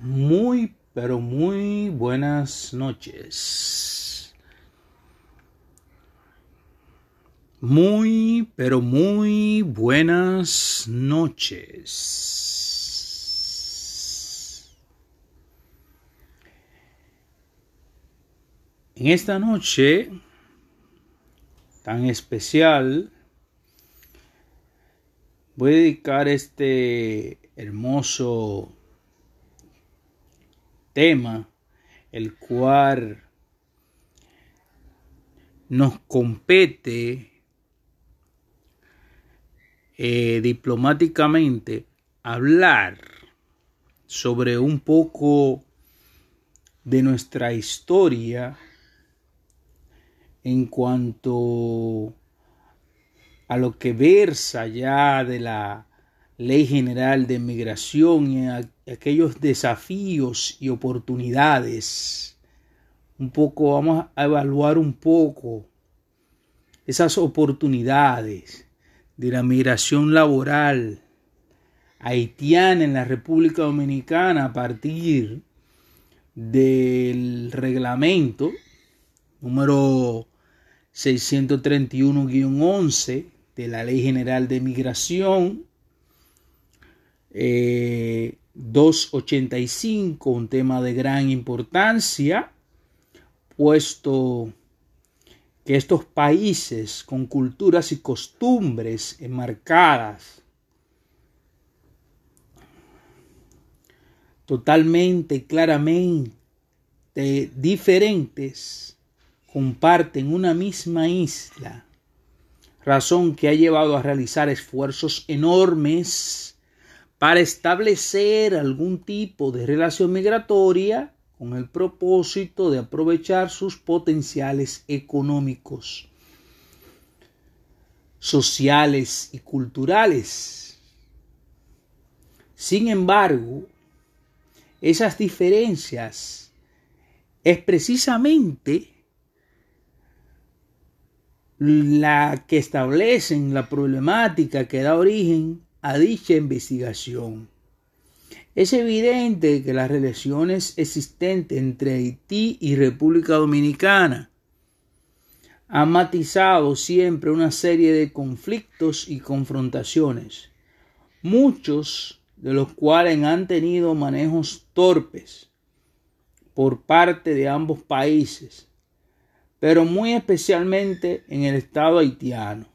Muy, pero muy buenas noches. Muy, pero muy buenas noches. En esta noche tan especial, voy a dedicar este hermoso tema, el cual nos compete eh, diplomáticamente hablar sobre un poco de nuestra historia en cuanto a lo que versa ya de la Ley General de Migración y aquellos desafíos y oportunidades. Un poco, vamos a evaluar un poco esas oportunidades de la migración laboral haitiana en la República Dominicana a partir del reglamento número 631-11 de la Ley General de Migración 285, eh, un tema de gran importancia, puesto que estos países con culturas y costumbres enmarcadas totalmente, claramente diferentes, comparten una misma isla, razón que ha llevado a realizar esfuerzos enormes para establecer algún tipo de relación migratoria con el propósito de aprovechar sus potenciales económicos, sociales y culturales. Sin embargo, esas diferencias es precisamente la que establecen la problemática que da origen a dicha investigación. Es evidente que las relaciones existentes entre Haití y República Dominicana han matizado siempre una serie de conflictos y confrontaciones, muchos de los cuales han tenido manejos torpes por parte de ambos países, pero muy especialmente en el Estado haitiano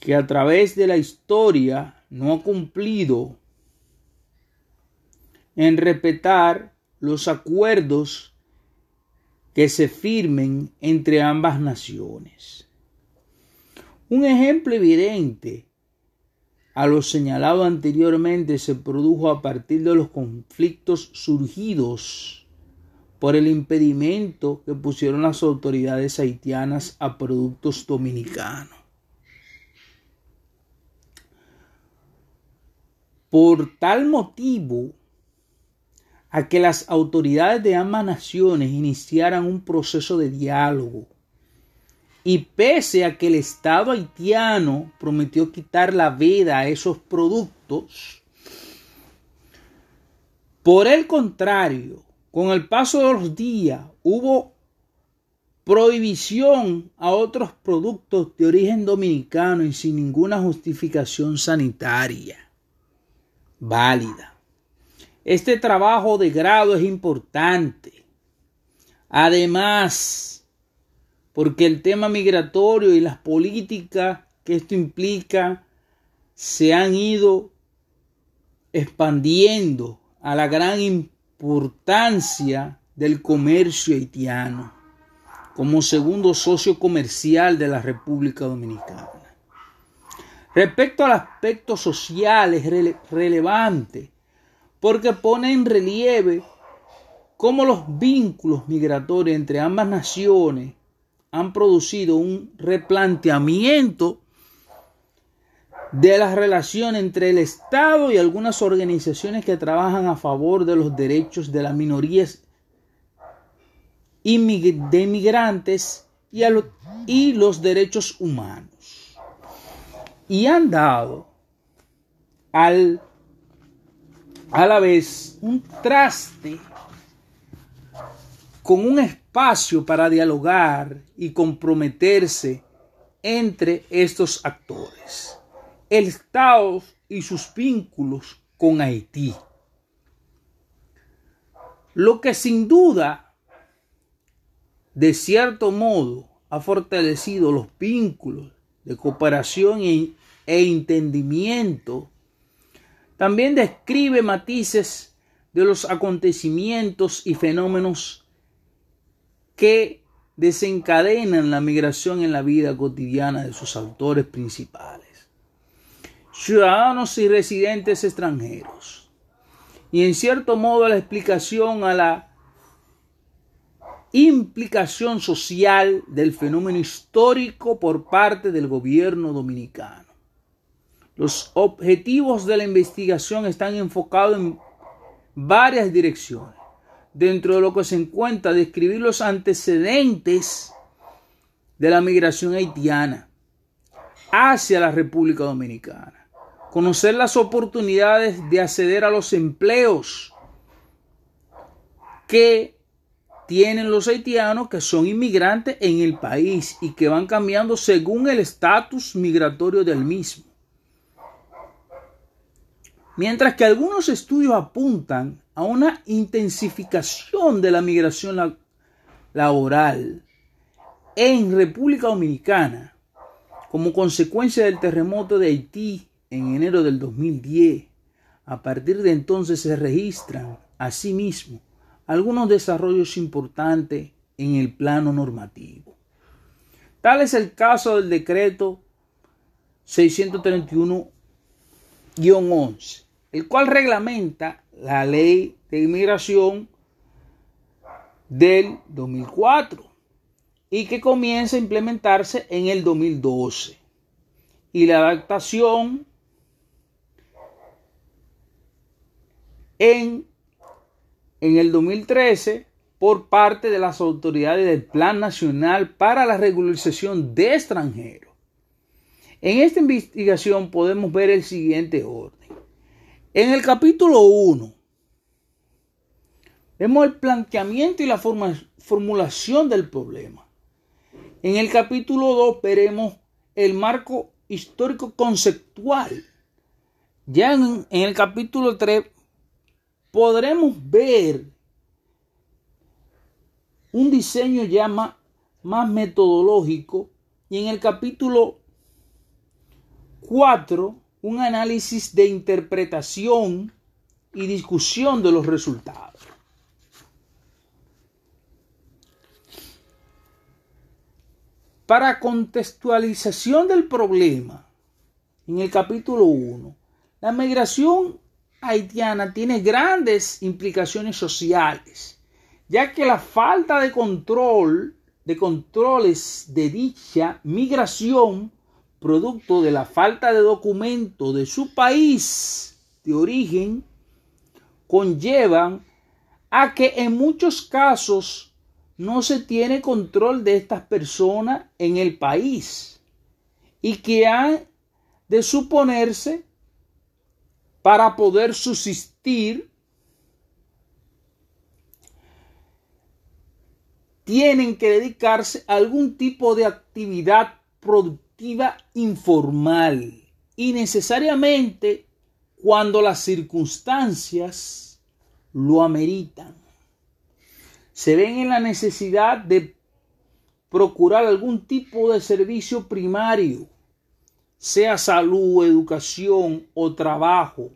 que a través de la historia no ha cumplido en respetar los acuerdos que se firmen entre ambas naciones. Un ejemplo evidente a lo señalado anteriormente se produjo a partir de los conflictos surgidos por el impedimento que pusieron las autoridades haitianas a productos dominicanos. Por tal motivo, a que las autoridades de ambas naciones iniciaran un proceso de diálogo. Y pese a que el Estado haitiano prometió quitar la veda a esos productos, por el contrario, con el paso de los días hubo prohibición a otros productos de origen dominicano y sin ninguna justificación sanitaria válida. Este trabajo de grado es importante. Además, porque el tema migratorio y las políticas que esto implica se han ido expandiendo a la gran importancia del comercio haitiano como segundo socio comercial de la República Dominicana. Respecto al aspecto social es relevante porque pone en relieve cómo los vínculos migratorios entre ambas naciones han producido un replanteamiento de las relaciones entre el Estado y algunas organizaciones que trabajan a favor de los derechos de las minorías de inmigrantes y, y los derechos humanos y han dado al a la vez un traste con un espacio para dialogar y comprometerse entre estos actores, el Estado y sus vínculos con Haití. Lo que sin duda, de cierto modo, ha fortalecido los vínculos de cooperación e, entendimiento, también describe matices de los acontecimientos y fenómenos que desencadenan la migración en la vida cotidiana de sus autores principales, ciudadanos y residentes extranjeros, y en cierto modo la explicación a la implicación social del fenómeno histórico por parte del gobierno dominicano. Los objetivos de la investigación están enfocados en varias direcciones dentro de lo que se encuentra describir los antecedentes de la migración haitiana hacia la República Dominicana, conocer las oportunidades de acceder a los empleos que tienen los haitianos que son inmigrantes en el país y que van cambiando según el estatus migratorio del mismo. Mientras que algunos estudios apuntan a una intensificación de la migración laboral en República Dominicana como consecuencia del terremoto de Haití en enero del 2010. A partir de entonces se registran asimismo algunos desarrollos importantes en el plano normativo. Tal es el caso del decreto 631-11, el cual reglamenta la ley de inmigración del 2004 y que comienza a implementarse en el 2012. Y la adaptación en, en el 2013 por parte de las autoridades del Plan Nacional para la Regularización de Extranjeros. En esta investigación podemos ver el siguiente orden. En el capítulo 1 vemos el planteamiento y la formulación del problema. En el capítulo 2 veremos el marco histórico conceptual. Ya en, el capítulo 3 podremos ver un diseño ya más, más metodológico y en el capítulo 4 un análisis de interpretación y discusión de los resultados. Para contextualización del problema, en el capítulo 1, la migración haitiana tiene grandes implicaciones sociales, ya que la falta de control de controles de dicha migración producto de la falta de documento de su país de origen, conllevan a que en muchos casos no se tiene control de estas personas en el país y que han de suponerse para poder subsistir tienen que dedicarse a algún tipo de actividad productiva informal y necesariamente cuando las circunstancias lo ameritan. Se ven en la necesidad de procurar algún tipo de servicio primario, sea salud, educación o trabajo,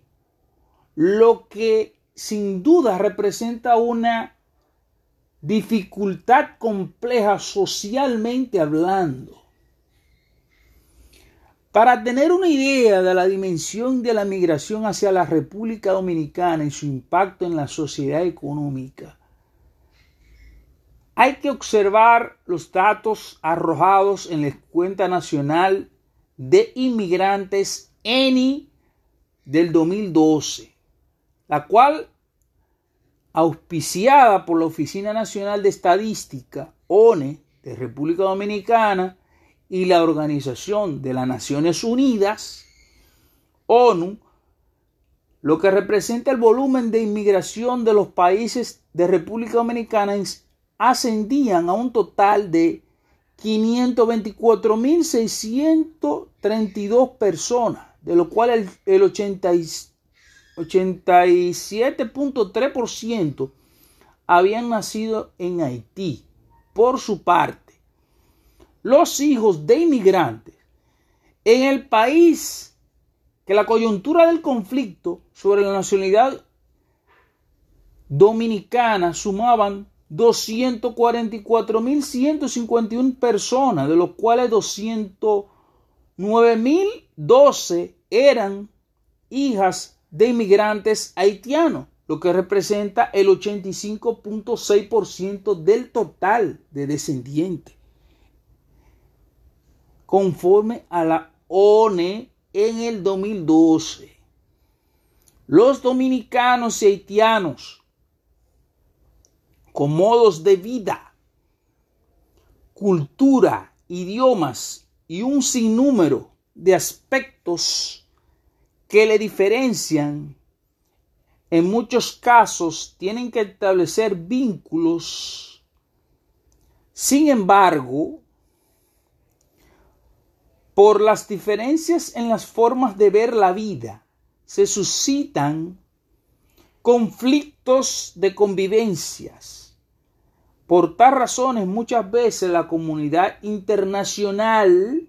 lo que sin duda representa una dificultad compleja socialmente hablando. Para tener una idea de la dimensión de la migración hacia la República Dominicana y su impacto en la sociedad económica, hay que observar los datos arrojados en la cuenta nacional de inmigrantes ENI del 2012, la cual, auspiciada por la Oficina Nacional de Estadística, ONE, de República Dominicana, y la Organización de las Naciones Unidas, ONU, lo que representa el volumen de inmigración de los países de República Dominicana, ascendían a un total de 524.632 personas, de lo cual el, el 87.3% habían nacido en Haití. Por su parte, los hijos de inmigrantes en el país que la coyuntura del conflicto sobre la nacionalidad dominicana sumaban 244.151 personas, de los cuales 209.012 eran hijas de inmigrantes haitianos, lo que representa el 85.6% del total de descendientes, conforme a la ONE en el 2012. Los dominicanos y haitianos con modos de vida, cultura, idiomas y un sinnúmero de aspectos que le diferencian, en muchos casos tienen que establecer vínculos. Sin embargo, por las diferencias en las formas de ver la vida, se suscitan conflictos de convivencias. Por tal razones, muchas veces la comunidad internacional,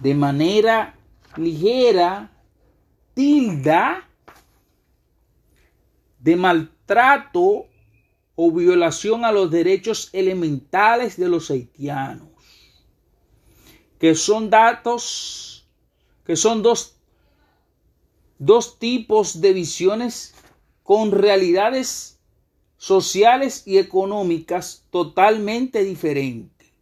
de manera ligera, tilda de maltrato o violación a los derechos elementales de los haitianos, que son datos, que son dos, dos tipos de visiones con realidades sociales y económicas totalmente diferentes.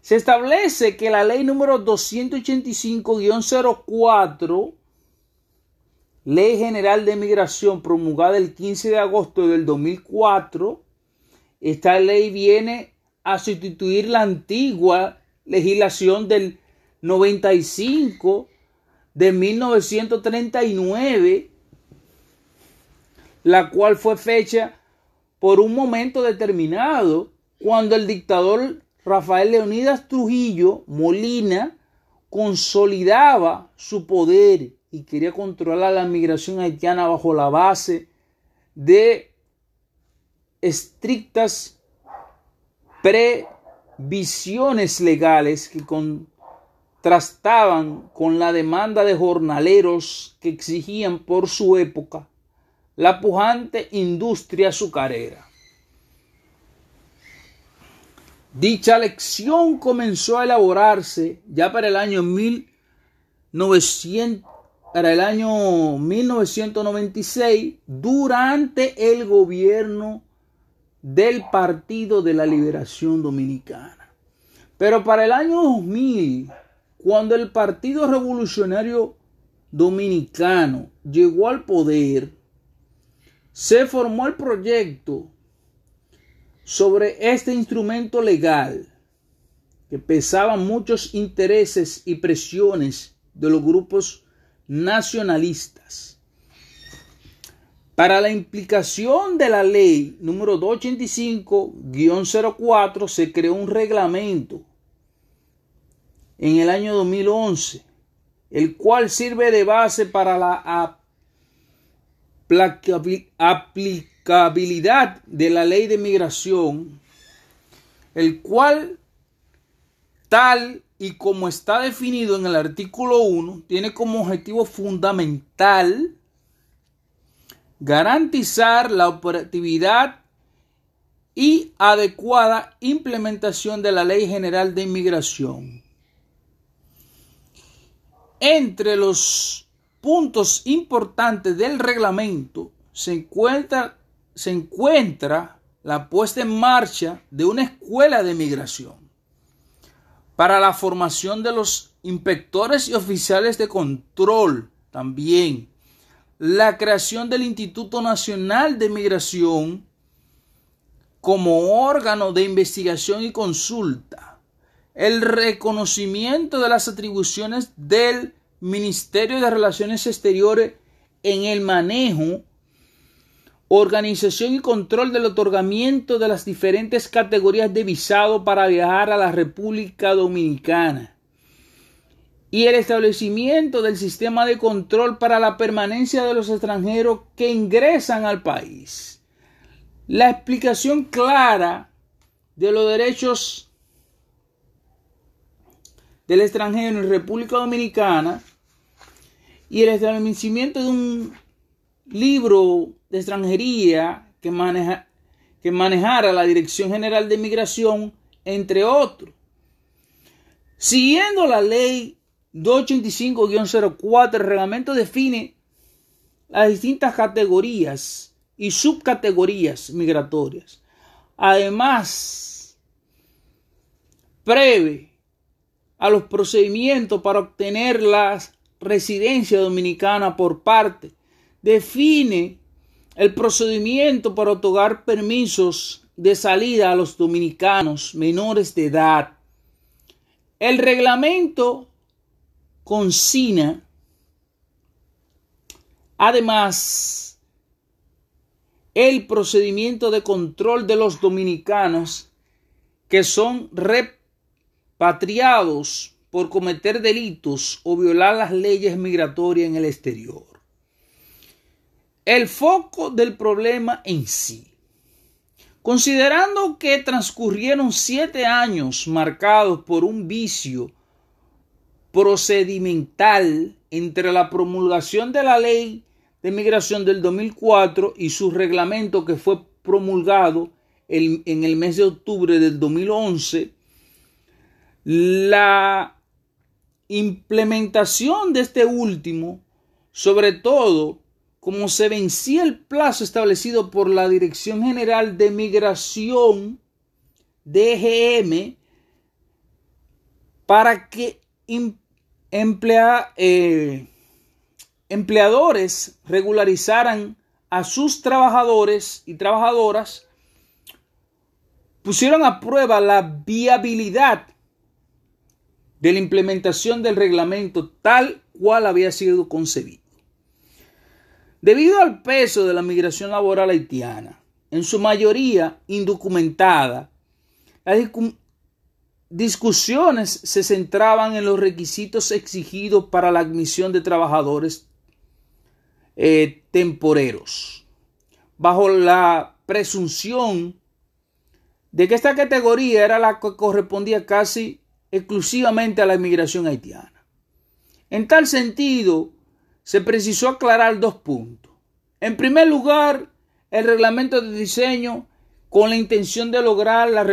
Se establece que la ley número 285-04, Ley General de Migración promulgada el 15 de agosto del 2004, esta ley viene a sustituir la antigua legislación del 95 de 1939, la cual fue fecha por un momento determinado, cuando el dictador Rafael Leonidas Trujillo Molina consolidaba su poder y quería controlar la migración haitiana bajo la base de estrictas previsiones legales que contrastaban con la demanda de jornaleros que exigían por su época la pujante industria azucarera. Dicha lección comenzó a elaborarse ya para el año 1900, para el año 1996 durante el gobierno del Partido de la Liberación Dominicana. Pero para el año 2000, cuando el Partido Revolucionario Dominicano llegó al poder, se formó el proyecto sobre este instrumento legal que pesaba muchos intereses y presiones de los grupos nacionalistas. Para la implicación de la ley número 285-04 se creó un reglamento en el año 2011, el cual sirve de base para la aplicabilidad de la ley de migración, el cual tal y como está definido en el artículo 1, tiene como objetivo fundamental garantizar la operatividad y adecuada implementación de la Ley General de Inmigración. Entre los puntos importantes del reglamento se encuentra, se encuentra la puesta en marcha de una escuela de migración para la formación de los inspectores y oficiales de control también la creación del Instituto Nacional de Migración como órgano de investigación y consulta, el reconocimiento de las atribuciones del Ministerio de Relaciones Exteriores en el manejo, organización y control del otorgamiento de las diferentes categorías de visado para viajar a la República Dominicana y el establecimiento del sistema de control para la permanencia de los extranjeros que ingresan al país. La explicación clara de los derechos del extranjero en República Dominicana y el establecimiento de un libro de extranjería que, maneja, que manejara la Dirección General de Migración, entre otros. Siguiendo la ley 285-04, el reglamento define las distintas categorías y subcategorías migratorias. Además, prevé a los procedimientos para obtener la residencia dominicana por parte. Define el procedimiento para otorgar permisos de salida a los dominicanos menores de edad. El reglamento consigna además el procedimiento de control de los dominicanos que son repatriados por cometer delitos o violar las leyes migratorias en el exterior. El foco del problema en sí. Considerando que transcurrieron siete años marcados por un vicio procedimental entre la promulgación de la ley de migración del 2004 y su reglamento que fue promulgado en el mes de octubre del 2011, la implementación de este último, sobre todo como se vencía el plazo establecido por la Dirección General de Migración, DGM, para que emplea, eh, empleadores regularizaran a sus trabajadores y trabajadoras, pusieron a prueba la viabilidad de la implementación del reglamento tal cual había sido concebido. Debido al peso de la migración laboral haitiana, en su mayoría indocumentada, discusiones se centraban en los requisitos exigidos para la admisión de trabajadores eh, temporeros, bajo la presunción de que esta categoría era la que correspondía casi exclusivamente a la inmigración haitiana. En tal sentido, se precisó aclarar dos puntos. En primer lugar, el reglamento de diseño con la intención de lograr la,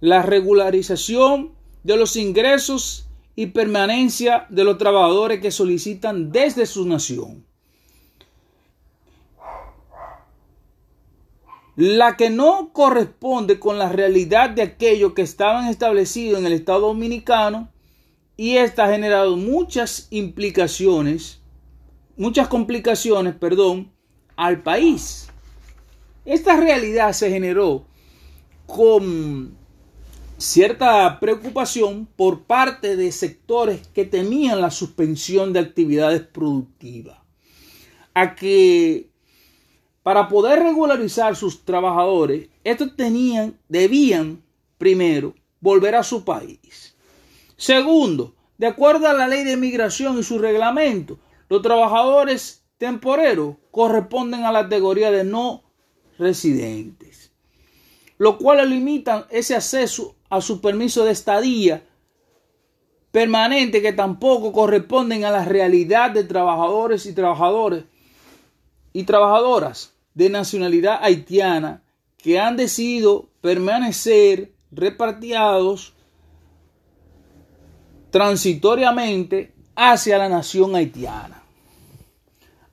la regularización de los ingresos y permanencia de los trabajadores que solicitan desde su nación. La que no corresponde con la realidad de aquellos que estaban establecidos en el Estado Dominicano y esta ha generado muchas implicaciones, muchas complicaciones, perdón, al país. Esta realidad se generó con cierta preocupación por parte de sectores que temían la suspensión de actividades productivas, a que para poder regularizar sus trabajadores, estos tenían, debían primero volver a su país. Segundo, de acuerdo a la ley de migración y su reglamento, los trabajadores temporeros corresponden a la categoría de no residentes, lo cual limitan ese acceso a su permiso de estadía permanente que tampoco corresponden a la realidad de trabajadores y trabajadores y trabajadoras de nacionalidad haitiana que han decidido permanecer repartidos transitoriamente hacia la nación haitiana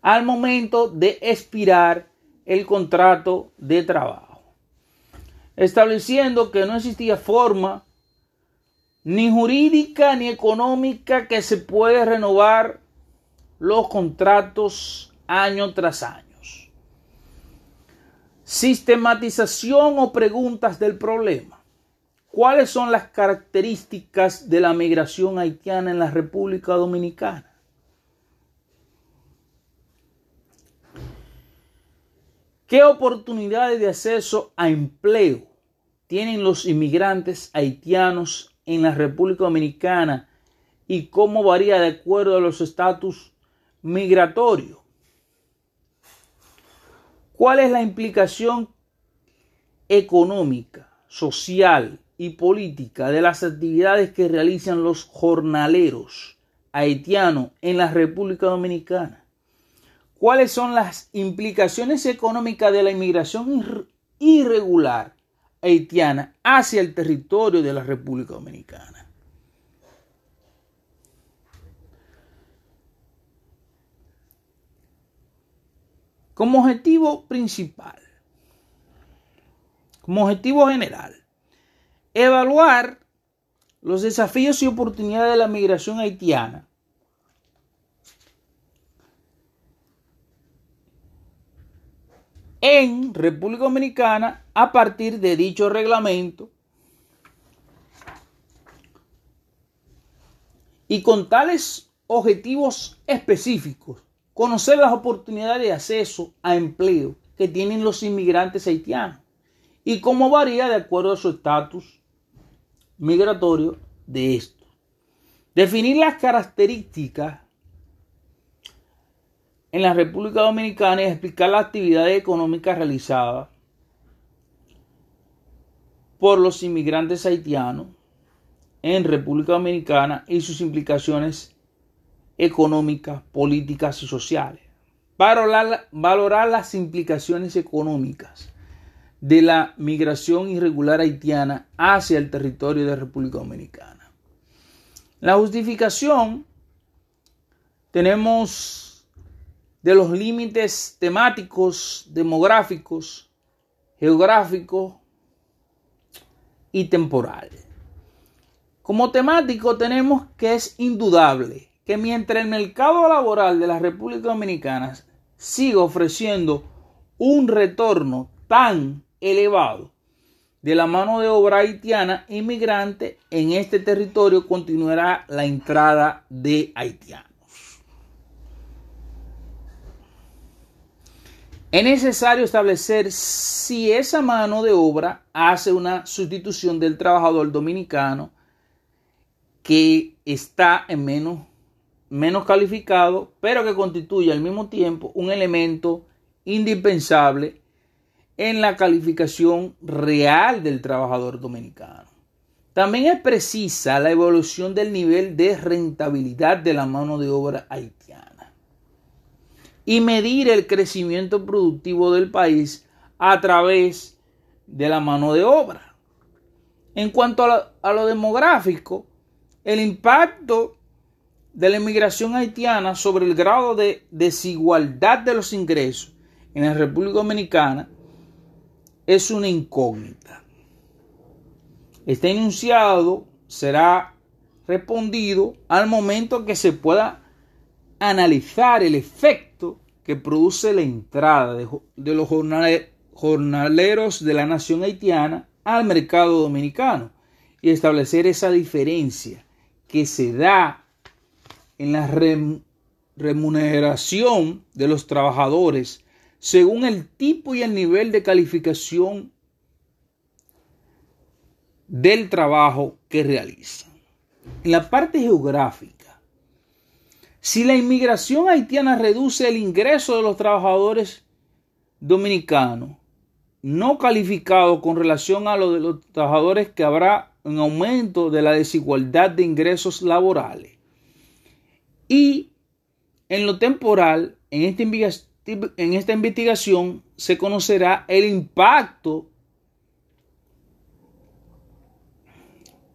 al momento de expirar el contrato de trabajo, estableciendo que no existía forma ni jurídica ni económica que se puede renovar los contratos año tras año. Sistematización o preguntas del problema. ¿Cuáles son las características de la migración haitiana en la República Dominicana? ¿Qué oportunidades de acceso a empleo tienen los inmigrantes haitianos en la República Dominicana y cómo varía de acuerdo a los estatus migratorios? ¿Cuál es la implicación económica, social y política de las actividades que realizan los jornaleros haitianos en la República Dominicana? Cuáles son las implicaciones económicas de la inmigración irregular haitiana hacia el territorio de la República Dominicana. Como objetivo principal, como objetivo general, evaluar los desafíos y oportunidades de la migración haitiana en República Dominicana a partir de dicho reglamento y con tales objetivos específicos, conocer las oportunidades de acceso a empleo que tienen los inmigrantes haitianos y cómo varía de acuerdo a su estatus migratorio de esto. Definir las características en la República Dominicana y explicar las actividades económicas realizadas por los inmigrantes haitianos en República Dominicana y sus implicaciones económicas, políticas y sociales. Valorar, valorar las implicaciones económicas de la migración irregular haitiana hacia el territorio de República Dominicana. La justificación tenemos de los límites temáticos, demográficos, geográficos y temporales. Como temático tenemos que es indudable que mientras el mercado laboral de la República Dominicana siga ofreciendo un retorno tan elevado de la mano de obra haitiana inmigrante, en este territorio continuará la entrada de haitianos. Es necesario establecer si esa mano de obra hace una sustitución del trabajador dominicano que está en menos, menos calificado, pero que constituye al mismo tiempo un elemento indispensable en la calificación real del trabajador dominicano. También es precisa la evolución del nivel de rentabilidad de la mano de obra haitiana y medir el crecimiento productivo del país a través de la mano de obra. En cuanto a lo, demográfico, el impacto de la inmigración haitiana sobre el grado de desigualdad de los ingresos en la República Dominicana es una incógnita. Este enunciado será respondido al momento que se pueda analizar el efecto que produce la entrada de, los jornaleros de la nación haitiana al mercado dominicano y establecer esa diferencia que se da en la remuneración de los trabajadores según el tipo y el nivel de calificación del trabajo que realizan. En la parte geográfica, si la inmigración haitiana reduce el ingreso de los trabajadores dominicanos no calificados con relación a lo de los trabajadores que habrá un aumento de la desigualdad de ingresos laborales. Y en lo temporal, en esta, en esta investigación se conocerá el impacto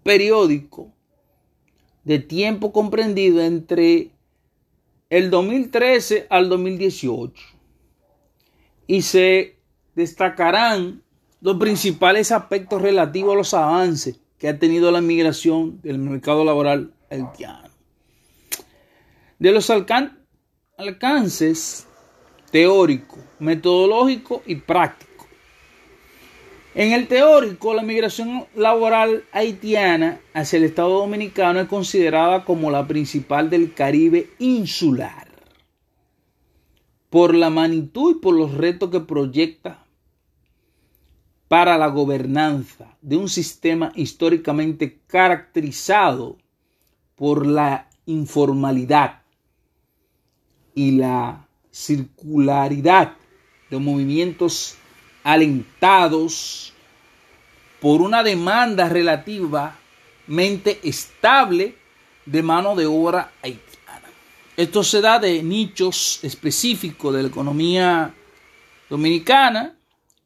periódico de tiempo comprendido entre el 2013 al 2018 y se destacarán los principales aspectos relativos a los avances que ha tenido la migración del mercado laboral haitiano. De los alcances teórico, metodológico y práctico. En el teórico, la migración laboral haitiana hacia el Estado Dominicano es considerada como la principal del Caribe insular, por la magnitud y por los retos que proyecta para la gobernanza de un sistema históricamente caracterizado por la informalidad y la circularidad de movimientos alentados por una demanda relativamente estable de mano de obra haitiana. Esto se da de nichos específicos de la economía dominicana,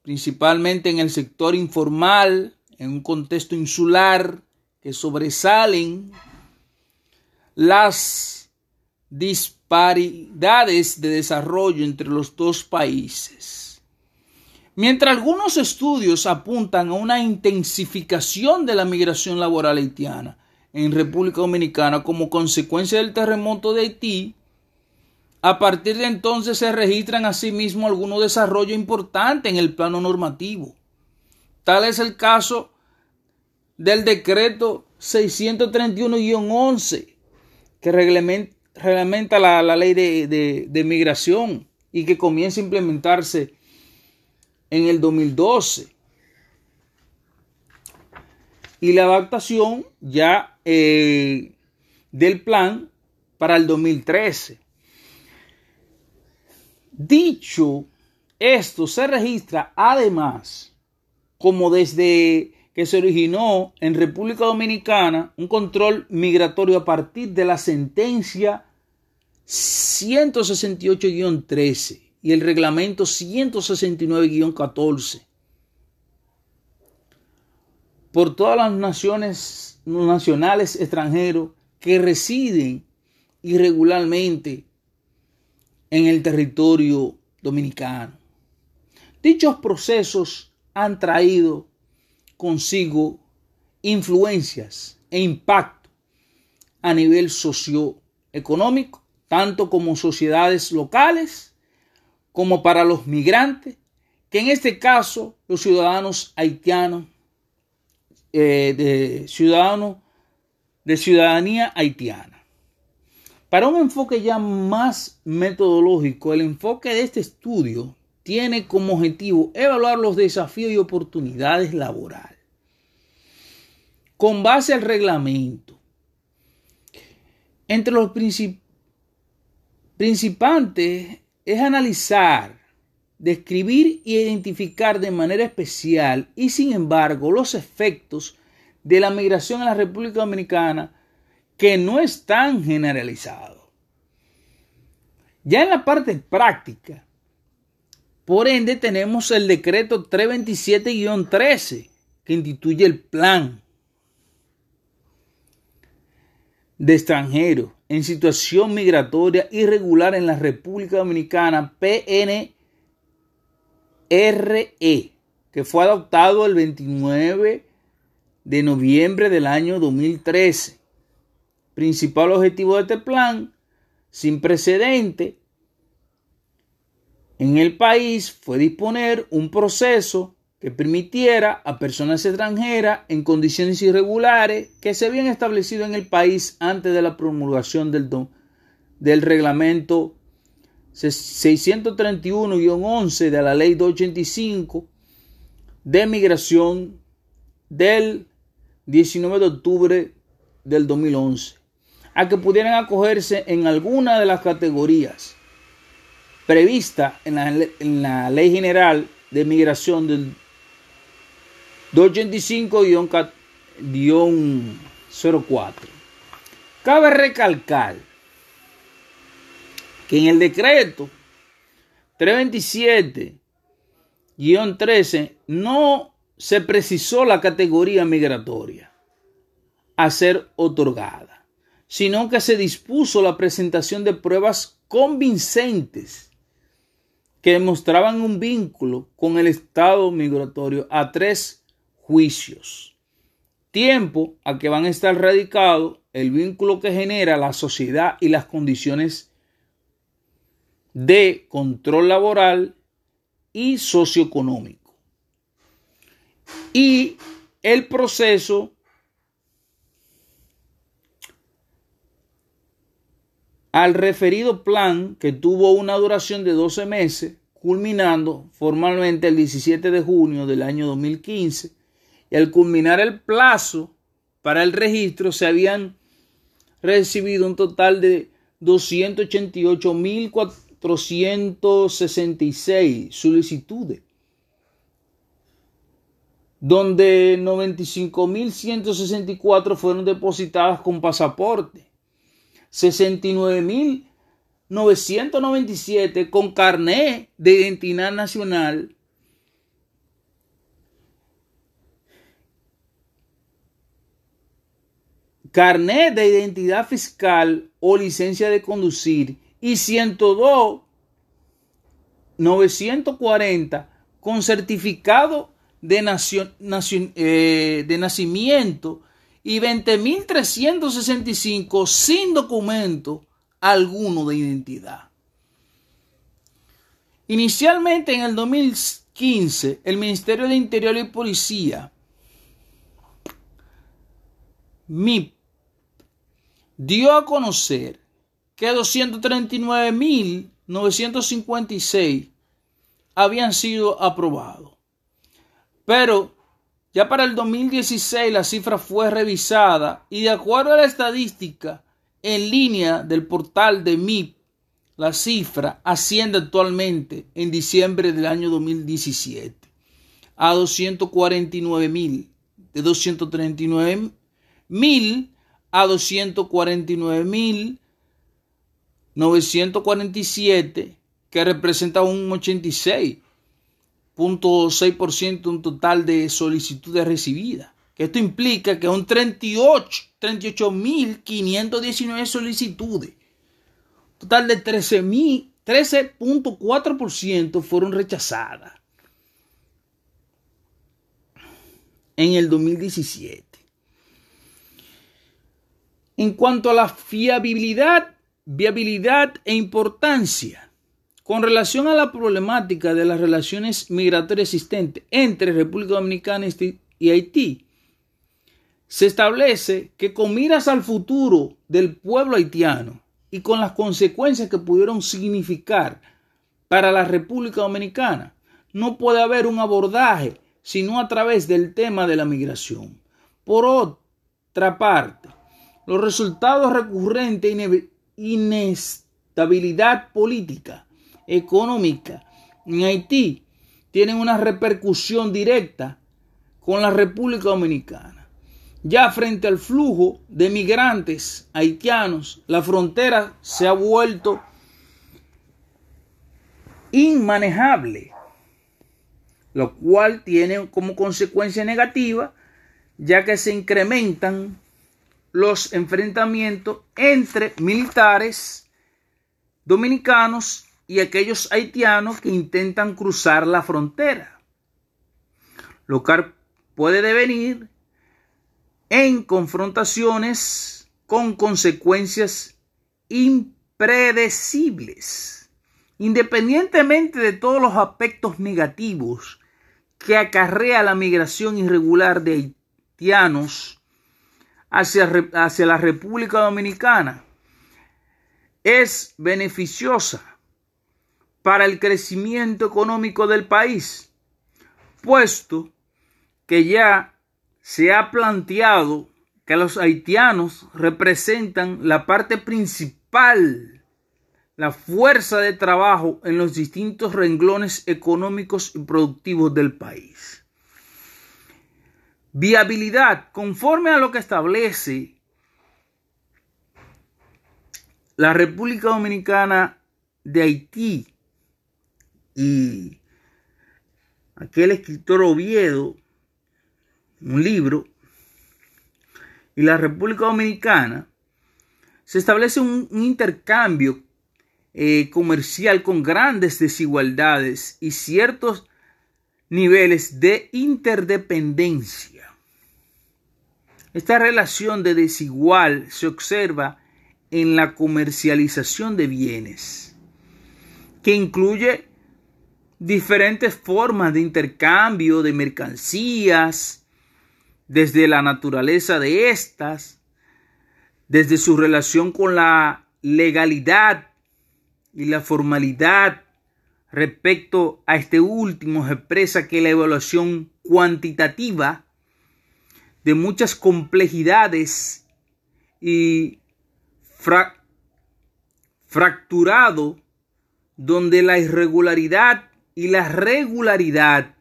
principalmente en el sector informal, en un contexto insular que sobresalen las disparidades de desarrollo entre los dos países. Mientras algunos estudios apuntan a una intensificación de la migración laboral haitiana en República Dominicana como consecuencia del terremoto de Haití, a partir de entonces se registran asimismo algunos desarrollos importantes en el plano normativo. Tal es el caso del decreto 631-11 que reglamenta, la, ley de, de migración y que comienza a implementarse en el 2012. Y la adaptación ya eh, del plan para el 2013. Dicho esto, se registra además como desde que se originó en República Dominicana un control migratorio a partir de la sentencia 168-13 y el reglamento 169-14 por todas las naciones nacionales extranjeros que residen irregularmente en el territorio dominicano. Dichos procesos han traído consigo influencias e impacto a nivel socioeconómico, tanto como sociedades locales como para los migrantes, que en este caso los ciudadanos haitianos, eh, de ciudadanos de ciudadanía haitiana. Para un enfoque ya más metodológico, el enfoque de este estudio tiene como objetivo evaluar los desafíos y oportunidades laborales. Con base al reglamento, entre los principantes es analizar, describir y identificar de manera especial y sin embargo los efectos de la migración a la República Dominicana que no es tan generalizado. Ya en la parte práctica, por ende tenemos el decreto 327-13 que instituye el plan de extranjeros en situación migratoria irregular en la República Dominicana, PNRE, que fue adoptado el 29 de noviembre del año 2013 principal objetivo de este plan, sin precedente en el país, fue disponer un proceso que permitiera a personas extranjeras en condiciones irregulares que se habían establecido en el país antes de la promulgación del, del reglamento 631-11 de la ley 285 de migración del 19 de octubre del 2011 a que pudieran acogerse en alguna de las categorías previstas en la, Ley General de Migración del 285-04. Cabe recalcar que en el decreto 327-13 no se precisó la categoría migratoria a ser otorgada sino que se dispuso la presentación de pruebas convincentes que demostraban un vínculo con el estado migratorio a tres juicios. Tiempo a que van a estar radicados el vínculo que genera la sociedad y las condiciones de control laboral y socioeconómico. y el proceso al referido plan que tuvo una duración de 12 meses, culminando formalmente el 17 de junio del año 2015, y al culminar el plazo para el registro se habían recibido un total de 288.466 solicitudes, donde 95.164 fueron depositadas con pasaporte 69.997 con carné de identidad nacional. Carnet de identidad fiscal o licencia de conducir y 102 940 con certificado de, nación, eh, de nacimiento y 20.365 sin documento alguno de identidad. Inicialmente en el 2015, el Ministerio de Interior y Policía, MIP, dio a conocer que 239.956 habían sido aprobados. Pero ya para el 2016 la cifra fue revisada y de acuerdo a la estadística en línea del portal de MIP, la cifra asciende actualmente en diciembre del año 2017 a 249 mil, de 239 mil a 249 mil 947, que representa un 86 0.6% un total de solicitudes recibidas. Que esto implica que un 38, 38.519 solicitudes. Total de 13.4% fueron rechazadas en el 2017. En cuanto a la fiabilidad, viabilidad e importancia con relación a la problemática de las relaciones migratorias existentes entre República Dominicana y Haití, se establece que con miras al futuro del pueblo haitiano y con las consecuencias que pudieron significar para la República Dominicana, no puede haber un abordaje sino a través del tema de la migración. Por otra parte, los resultados recurrentes de inestabilidad política económica en Haití tienen una repercusión directa con la República Dominicana. Ya frente al flujo de migrantes haitianos, la frontera se ha vuelto inmanejable, lo cual tiene como consecuencia negativa, ya que se incrementan los enfrentamientos entre militares dominicanos y aquellos haitianos que intentan cruzar la frontera, lo cual puede devenir en confrontaciones con consecuencias impredecibles, independientemente de todos los aspectos negativos que acarrea la migración irregular de haitianos hacia, hacia la República Dominicana. Es beneficiosa para el crecimiento económico del país, puesto que ya se ha planteado que los haitianos representan la parte principal, la fuerza de trabajo en los distintos renglones económicos y productivos del país. Viabilidad, conforme a lo que establece la República Dominicana de Haití y aquel escritor Oviedo, un libro, y la República Dominicana, se establece un, intercambio eh, comercial con grandes desigualdades y ciertos niveles de interdependencia. Esta relación de desigual se observa en la comercialización de bienes, que incluye diferentes formas de intercambio de mercancías, desde la naturaleza de estas, desde su relación con la legalidad y la formalidad respecto a este último se expresa que la evaluación cuantitativa de muchas complejidades y fracturado donde la irregularidad y la regularidad,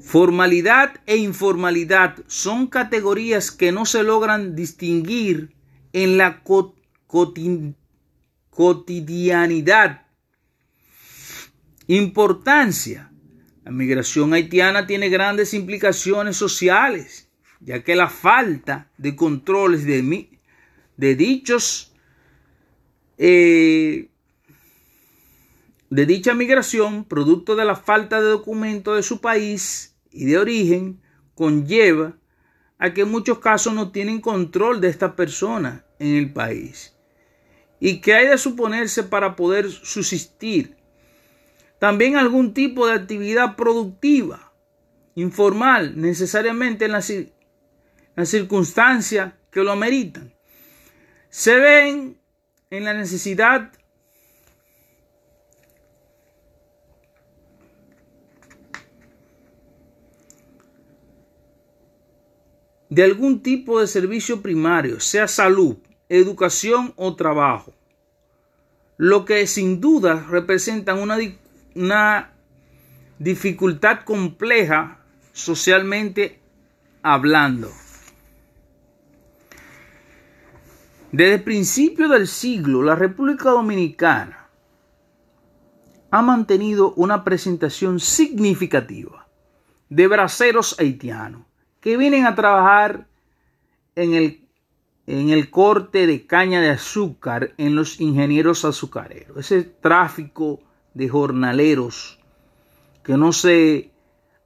formalidad e informalidad son categorías que no se logran distinguir en la cotidianidad. Importancia. La migración haitiana tiene grandes implicaciones sociales, ya que la falta de controles de, dichos eh, de dicha migración, producto de la falta de documento de su país y de origen, conlleva a que en muchos casos no tienen control de esta persona en el país y que hay de suponerse para poder subsistir también algún tipo de actividad productiva, informal, necesariamente en las, circunstancias que lo ameritan. Se ven en la necesidad de algún tipo de servicio primario, sea salud, educación o trabajo, lo que sin duda representa una una dificultad compleja socialmente hablando. Desde el principio del siglo, la República Dominicana ha mantenido una presentación significativa de braceros haitianos que vienen a trabajar en el, en el corte de caña de azúcar en los ingenieros azucareros. Ese tráfico de jornaleros que no se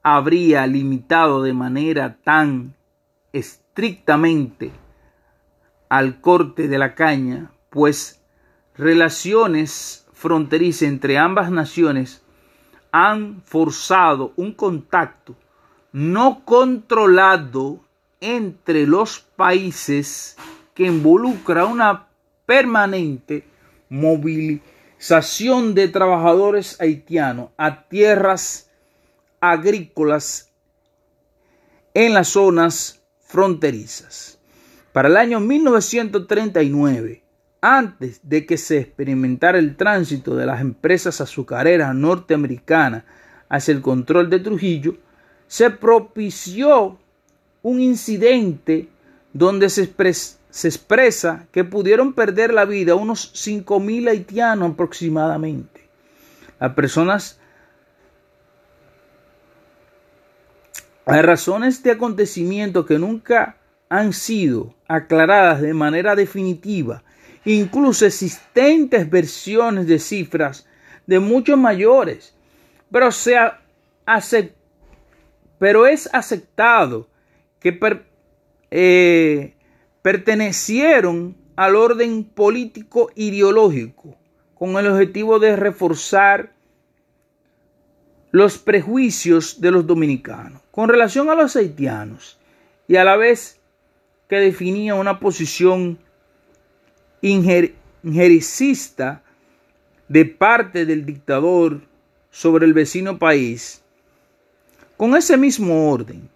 habría limitado de manera tan estrictamente al corte de la caña, pues relaciones fronterizas entre ambas naciones han forzado un contacto no controlado entre los países que involucra una permanente de trabajadores haitianos a tierras agrícolas en las zonas fronterizas. Para el año 1939, antes de que se experimentara el tránsito de las empresas azucareras norteamericanas hacia el control de Trujillo, se propició un incidente donde se, expresó se expresa que pudieron perder la vida unos 5.000 haitianos aproximadamente. Las personas hay razones de acontecimiento que nunca han sido aclaradas de manera definitiva. Incluso existentes versiones de cifras de muchos mayores. Pero, se pero es aceptado que eh, pertenecieron al orden político ideológico con el objetivo de reforzar los prejuicios de los dominicanos con relación a los haitianos y a la vez que definía una posición injericista de parte del dictador sobre el vecino país. Con ese mismo orden,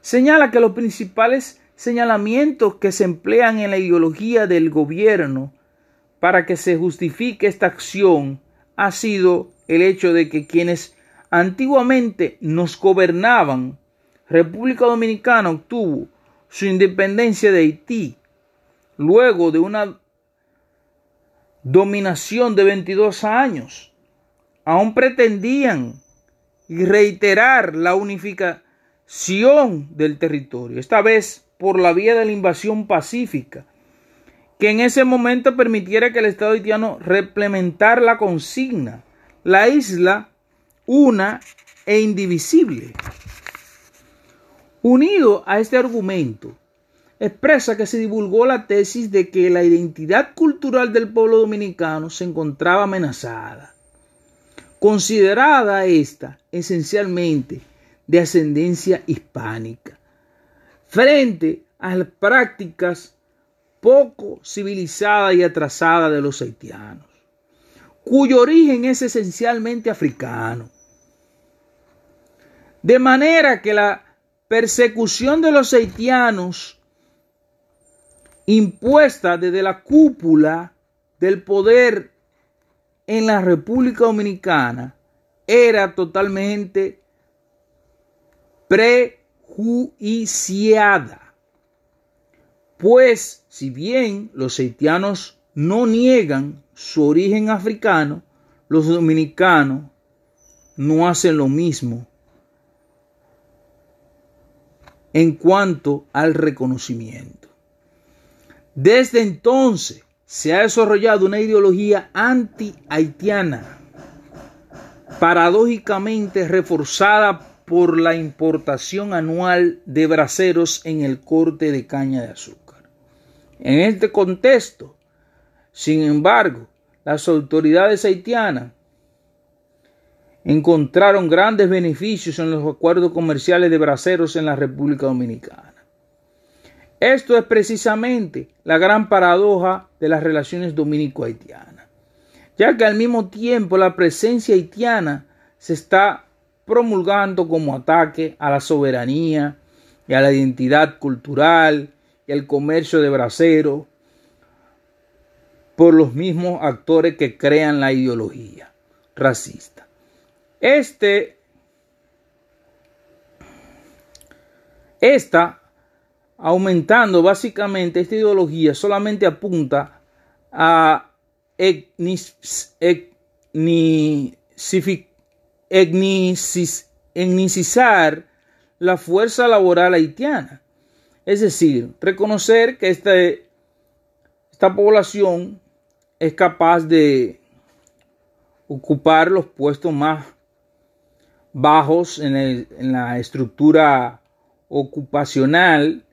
señala que los principales señalamientos que se emplean en la ideología del gobierno para que se justifique esta acción ha sido el hecho de que quienes antiguamente nos gobernaban, República Dominicana obtuvo su independencia de Haití luego de una dominación de 22 años. Aún pretendían reiterar la unificación del territorio, esta vez por la vía de la invasión pacífica, que en ese momento permitiera que el Estado haitiano replementar la consigna, la isla una e indivisible. Unido a este argumento, expresa que se divulgó la tesis de que la identidad cultural del pueblo dominicano se encontraba amenazada, considerada esta esencialmente de ascendencia hispánica, frente a las prácticas poco civilizadas y atrasadas de los haitianos, cuyo origen es esencialmente africano. De manera que la persecución de los haitianos impuesta desde la cúpula del poder en la República Dominicana era totalmente prejuiciada. Pues si bien los haitianos no niegan su origen africano, los dominicanos no hacen lo mismo en cuanto al reconocimiento. Desde entonces se ha desarrollado una ideología anti-haitiana, paradójicamente reforzada por la importación anual de braceros en el corte de caña de azúcar. En este contexto, sin embargo, las autoridades haitianas encontraron grandes beneficios en los acuerdos comerciales de braceros en la República Dominicana. Esto es precisamente la gran paradoja de las relaciones dominico-haitianas, ya que al mismo tiempo la presencia haitiana se está promulgando como ataque a la soberanía y a la identidad cultural y al comercio de braceros por los mismos actores que crean la ideología racista. Este, aumentando básicamente esta ideología solamente apunta a etnicizar la fuerza laboral haitiana. Es decir, reconocer que este, esta población es capaz de ocupar los puestos más bajos en, la estructura ocupacional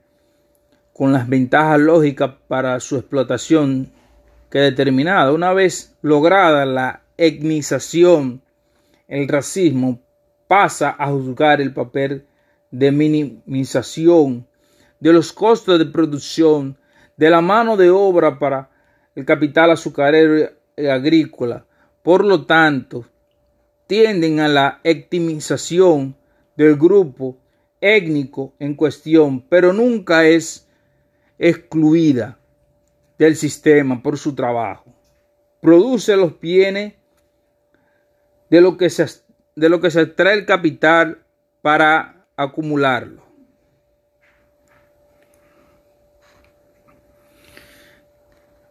con las ventajas lógicas para su explotación que determinada. Una vez lograda la etnización, el racismo pasa a juzgar el papel de minimización de los costos de producción, de la mano de obra para el capital azucarero y agrícola. Por lo tanto, tienden a la etnización del grupo étnico en cuestión, pero nunca es excluida del sistema por su trabajo. Produce los bienes de lo que se, de lo que se el capital para acumularlo.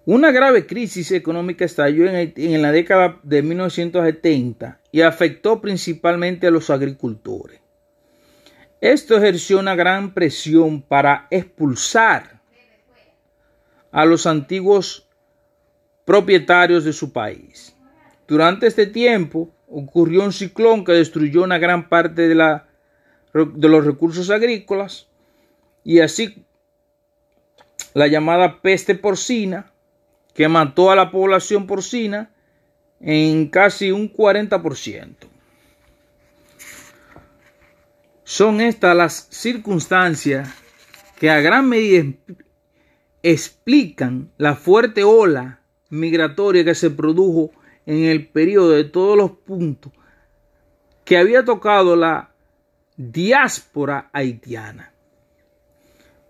Una grave crisis económica estalló en, en, la década de 1970 y afectó principalmente a los agricultores. Esto ejerció una gran presión para expulsar a los antiguos propietarios de su país. Durante este tiempo ocurrió un ciclón que destruyó una gran parte de, la, de los recursos agrícolas y así la llamada peste porcina que mató a la población porcina en casi un 40%. Son estas las circunstancias que a gran medida explican la fuerte ola migratoria que se produjo en el periodo de todos los puntos que había tocado la diáspora haitiana.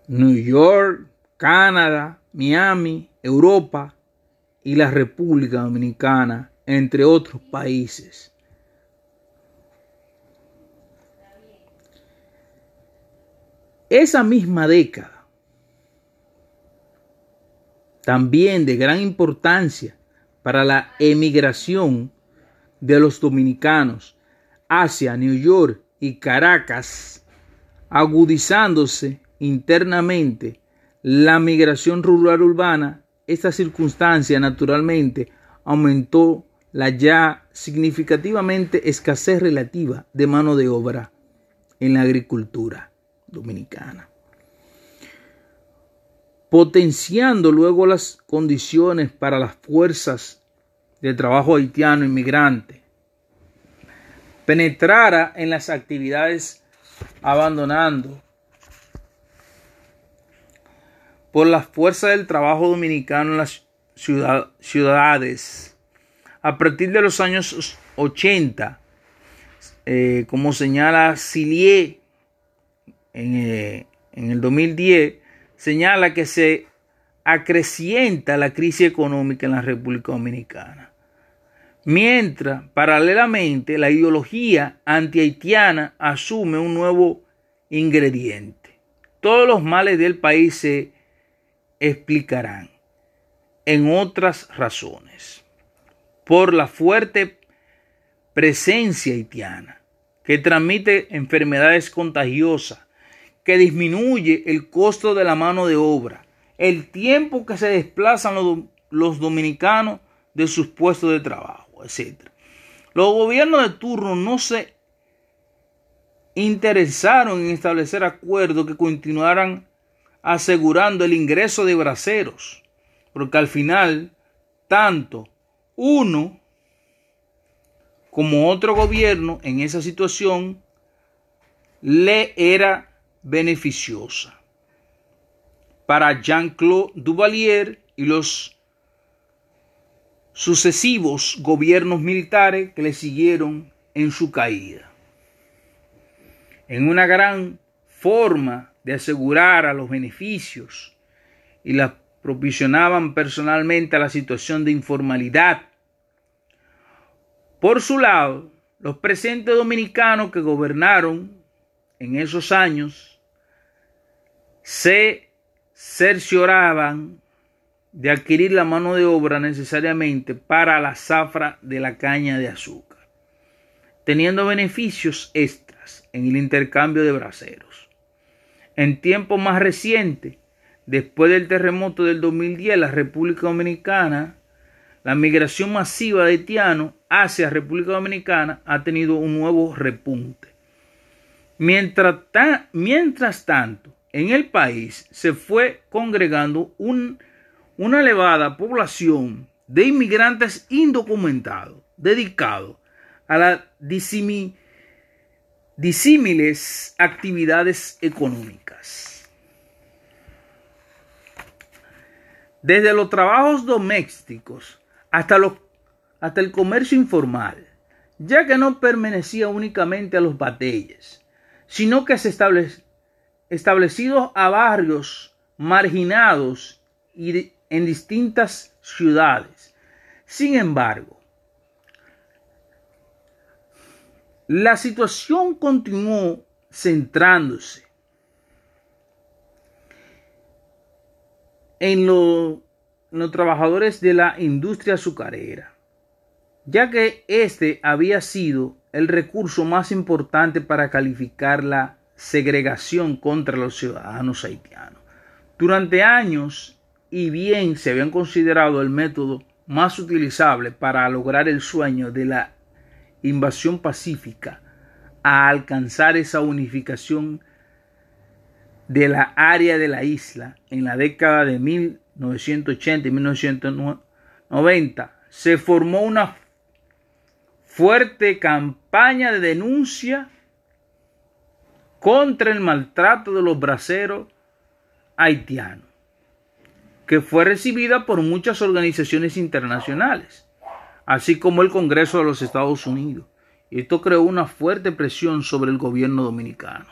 New York, Canadá, Miami, Europa y la República Dominicana, entre otros países. Esa misma década también de gran importancia para la emigración de los dominicanos hacia New York y Caracas, agudizándose internamente la migración rural urbana, esta circunstancia naturalmente aumentó la ya significativamente escasez relativa de mano de obra en la agricultura dominicana. Potenciando luego las condiciones para las fuerzas de trabajo haitiano inmigrante, penetrara en las actividades abandonando por las fuerzas del trabajo dominicano en las ciudades. A partir de los años 80, eh, como señala Silier en, eh, en el 2010, señala que se acrecienta la crisis económica en la República Dominicana. Mientras, paralelamente, la ideología anti-haitiana asume un nuevo ingrediente. Todos los males del país se explicarán en otras razones. Por la fuerte presencia haitiana que transmite enfermedades contagiosas, que disminuye el costo de la mano de obra, el tiempo que se desplazan los, dominicanos de sus puestos de trabajo, etc. Los gobiernos de turno no se interesaron en establecer acuerdos que continuaran asegurando el ingreso de braceros, porque al final, tanto uno como otro gobierno en esa situación le era beneficiosa. Para Jean-Claude Duvalier y los sucesivos gobiernos militares que le siguieron en su caída. En una gran forma de asegurar a los beneficios y la provisionaban personalmente a la situación de informalidad. Por su lado, los presentes dominicanos que gobernaron en esos años se cercioraban de adquirir la mano de obra necesariamente para la zafra de la caña de azúcar, teniendo beneficios extras en el intercambio de braceros. En tiempos más recientes, después del terremoto del 2010, la República Dominicana, la migración masiva de haitianos hacia República Dominicana ha tenido un nuevo repunte. Mientras tanto, en el país se fue congregando una elevada población de inmigrantes indocumentados dedicados a la disimilación disímiles actividades económicas. Desde los trabajos domésticos hasta, hasta el comercio informal, ya que no permanecía únicamente a los batalles, sino que se establecidos establecidos a barrios marginados y en distintas ciudades. Sin embargo, La situación continuó centrándose en, los trabajadores de la industria azucarera, ya que este había sido el recurso más importante para calificar la segregación contra los ciudadanos haitianos. Durante años, y bien se habían considerado el método más utilizable para lograr el sueño de la invasión pacífica a alcanzar esa unificación de la área de la isla en la década de 1980 y 1990, se formó una fuerte campaña de denuncia contra el maltrato de los braceros haitianos, que fue recibida por muchas organizaciones internacionales así como el Congreso de los Estados Unidos. Esto creó una fuerte presión sobre el gobierno dominicano.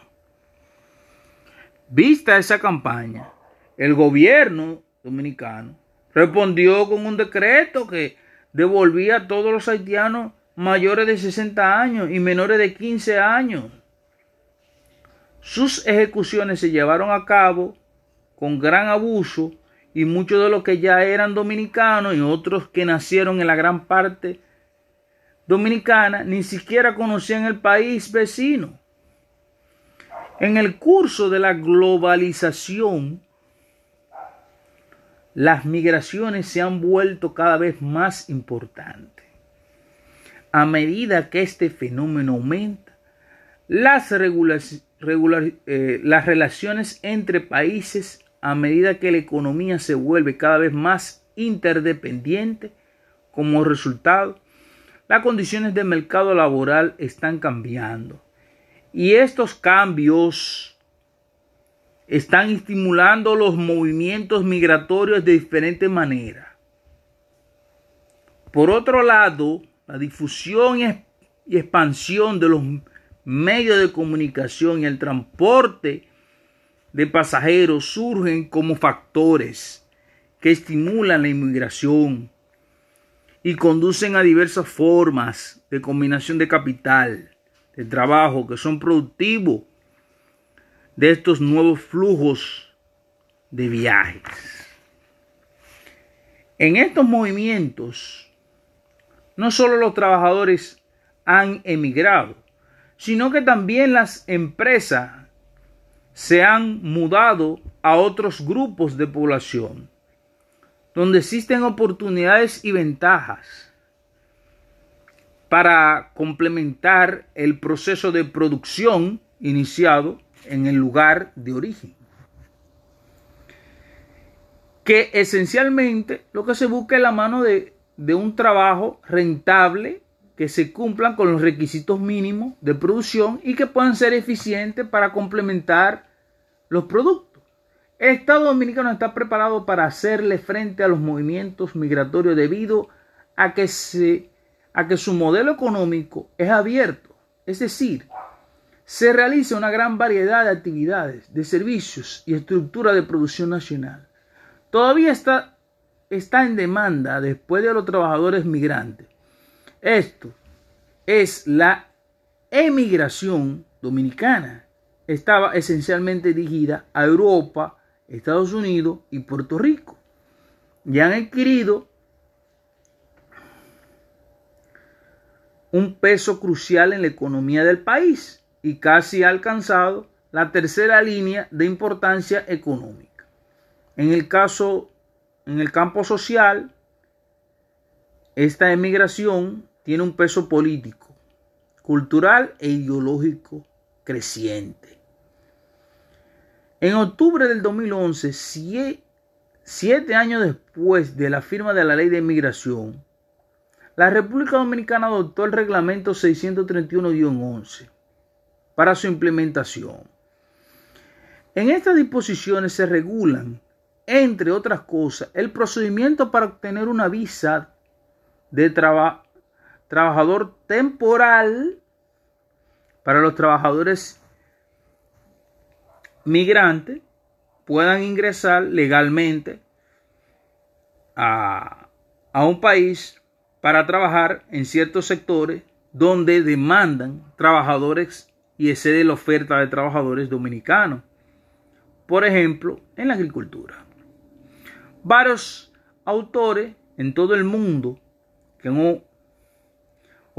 Vista esa campaña, el gobierno dominicano respondió con un decreto que devolvía a todos los haitianos mayores de 60 años y menores de 15 años. Sus ejecuciones se llevaron a cabo con gran abuso y muchos de los que ya eran dominicanos y otros que nacieron en la gran parte dominicana ni siquiera conocían el país vecino. En el curso de la globalización, las migraciones se han vuelto cada vez más importantes. A medida que este fenómeno aumenta, las, eh, las relaciones entre países a medida que la economía se vuelve cada vez más interdependiente, como resultado, las condiciones del mercado laboral están cambiando. Y estos cambios están estimulando los movimientos migratorios de diferentes maneras. Por otro lado, la difusión y expansión de los medios de comunicación y el transporte de pasajeros surgen como factores que estimulan la inmigración y conducen a diversas formas de combinación de capital, de trabajo que son productivos de estos nuevos flujos de viajes. En estos movimientos, no solo los trabajadores han emigrado, sino que también las empresas se han mudado a otros grupos de población, donde existen oportunidades y ventajas para complementar el proceso de producción iniciado en el lugar de origen. Que esencialmente lo que se busca es la mano de, de un trabajo rentable que se cumplan con los requisitos mínimos de producción y que puedan ser eficientes para complementar los productos. El Estado dominicano está preparado para hacerle frente a los movimientos migratorios debido a que, se, a que su modelo económico es abierto, es decir, se realiza una gran variedad de actividades, de servicios y estructura de producción nacional. Todavía está, está en demanda después de los trabajadores migrantes. Esto es la emigración dominicana. Estaba esencialmente dirigida a Europa, Estados Unidos y Puerto Rico. Y han adquirido un peso crucial en la economía del país y casi ha alcanzado la tercera línea de importancia económica. En el caso, en el campo social, esta emigración tiene un peso político, cultural e ideológico creciente. En octubre del 2011, siete años después de la firma de la ley de emigración, la República Dominicana adoptó el reglamento 631-11 para su implementación. En estas disposiciones se regulan, entre otras cosas, el procedimiento para obtener una visa de trabajador temporal para los trabajadores migrantes puedan ingresar legalmente a, a un país para trabajar en ciertos sectores donde demandan trabajadores y excede la oferta de trabajadores dominicanos. Por ejemplo, en la agricultura. Varios autores en todo el mundo que han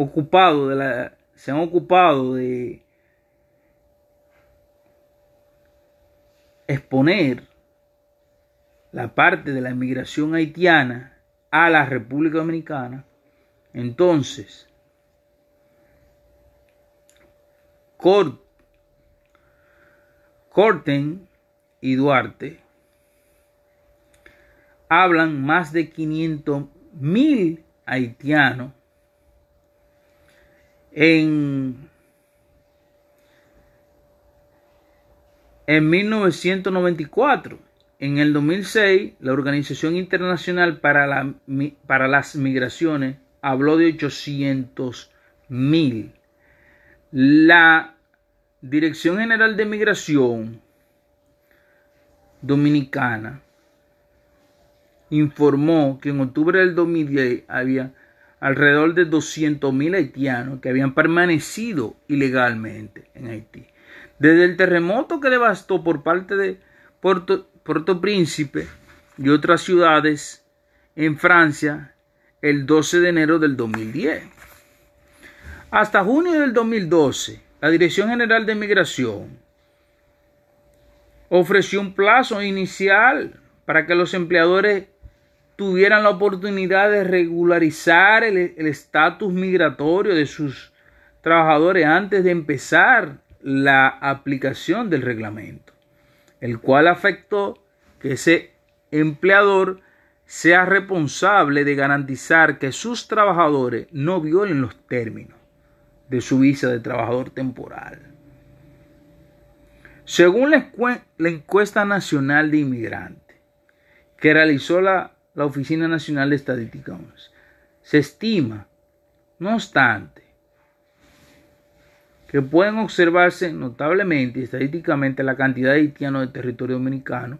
ocupado de la, se han ocupado de exponer la parte de la inmigración haitiana a la República Dominicana, entonces Corten y Duarte hablan más de 500 mil haitianos en, en 1994. En el 2006, la Organización Internacional para, la, para las Migraciones habló de 800 mil. La Dirección General de Migración Dominicana informó que en octubre del 2010 había alrededor de 200.000 haitianos que habían permanecido ilegalmente en Haití. Desde el terremoto que devastó por parte de Puerto, Puerto Príncipe y otras ciudades en Francia el 12 de enero del 2010. Hasta junio del 2012, la Dirección General de Migración ofreció un plazo inicial para que los empleadores tuvieran la oportunidad de regularizar el estatus migratorio de sus trabajadores antes de empezar la aplicación del reglamento, el cual afectó que ese empleador sea responsable de garantizar que sus trabajadores no violen los términos de su visa de trabajador temporal. Según la, encuesta nacional de inmigrantes que realizó la, la Oficina Nacional de Estadística, se estima, no obstante, que pueden observarse notablemente y estadísticamente la cantidad de haitianos del territorio dominicano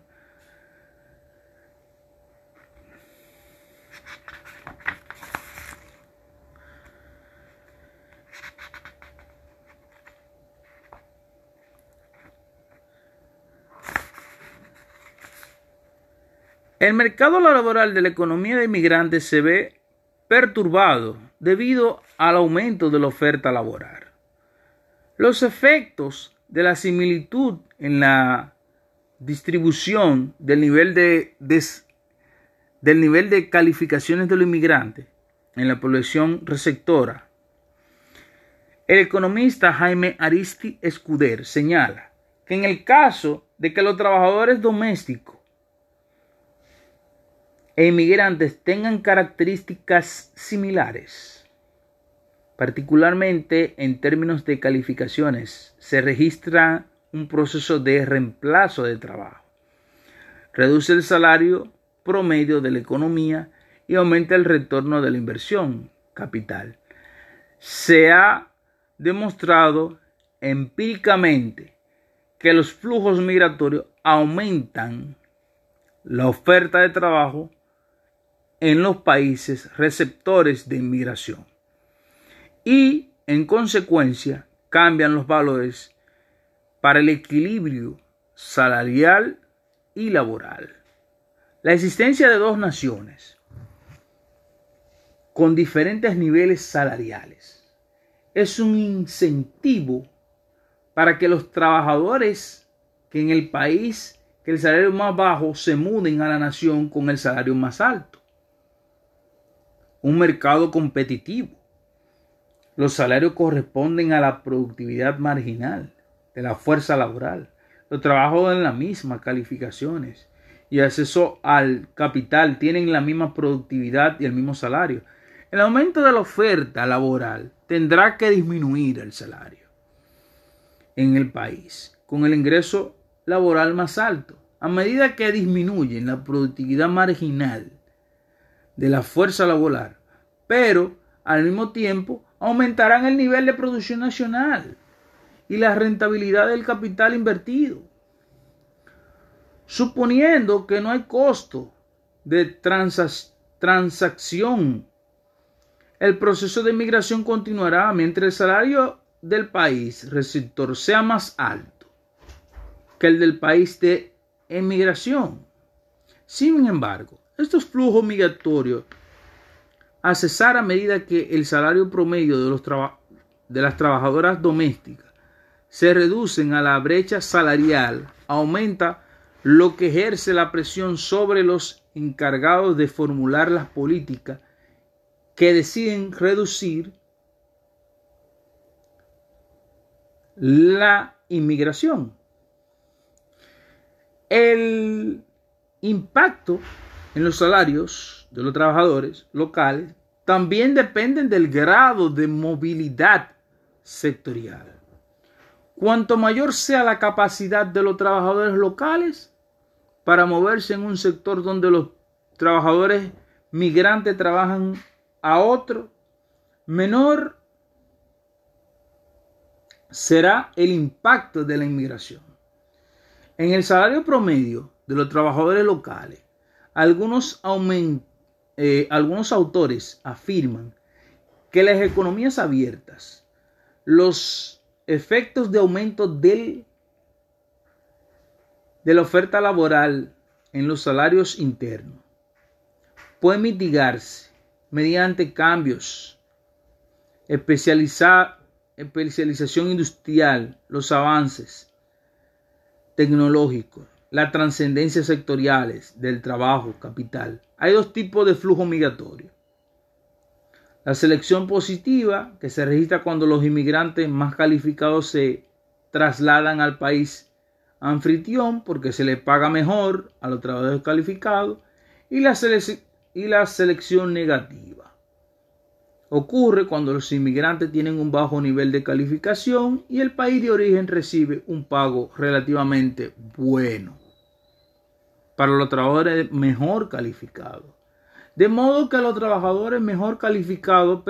El mercado laboral de la economía de inmigrantes se ve perturbado debido al aumento de la oferta laboral. Los efectos de la similitud en la distribución del nivel de, del nivel de calificaciones de los inmigrantes en la población receptora. El economista Jaime Aristi Escuder señala que en el caso de que los trabajadores domésticos e inmigrantes tengan características similares, Particularmente en términos de calificaciones, se registra un proceso de reemplazo de trabajo. Reduce el salario promedio de la economía y aumenta el retorno de la inversión capital. Se ha demostrado empíricamente que los flujos migratorios aumentan la oferta de trabajo en los países receptores de inmigración y en consecuencia cambian los valores para el equilibrio salarial y laboral. La existencia de dos naciones con diferentes niveles salariales es un incentivo para que los trabajadores que en el país que el salario más bajo se muden a la nación con el salario más alto. Un mercado competitivo los salarios corresponden a la productividad marginal de la fuerza laboral. Los trabajos en las mismas calificaciones y acceso al capital tienen la misma productividad y el mismo salario. El aumento de la oferta laboral tendrá que disminuir el salario en el país con el ingreso laboral más alto. A medida que disminuye la productividad marginal de la fuerza laboral, pero al mismo tiempo aumentarán el nivel de producción nacional y la rentabilidad del capital invertido. Suponiendo que no hay costo de transacción, el proceso de migración continuará mientras el salario del país receptor sea más alto que el del país de emigración. Sin embargo, estos flujos migratorios a cesar a medida que el salario promedio de, de las trabajadoras domésticas se reducen a la brecha salarial, aumenta lo que ejerce la presión sobre los encargados de formular las políticas que deciden reducir la inmigración. El impacto en los salarios de los trabajadores locales también dependen del grado de movilidad sectorial. Cuanto mayor sea la capacidad de los trabajadores locales para moverse en un sector donde los trabajadores migrantes trabajan a otro, menor será el impacto de la inmigración. En el salario promedio de los trabajadores locales, algunos, eh, algunos autores afirman que las economías abiertas, los efectos de aumento del, de la oferta laboral en los salarios internos pueden mitigarse mediante cambios, especialización industrial, los avances tecnológicos, las trascendencias sectoriales del trabajo capital. Hay dos tipos de flujo migratorio. La selección positiva, que se registra cuando los inmigrantes más calificados se trasladan al país anfitrión porque se le paga mejor a los trabajadores calificados y la selección negativa. Ocurre cuando los inmigrantes tienen un bajo nivel de calificación y el país de origen recibe un pago relativamente bueno para los trabajadores mejor calificados. De modo que los trabajadores mejor calificados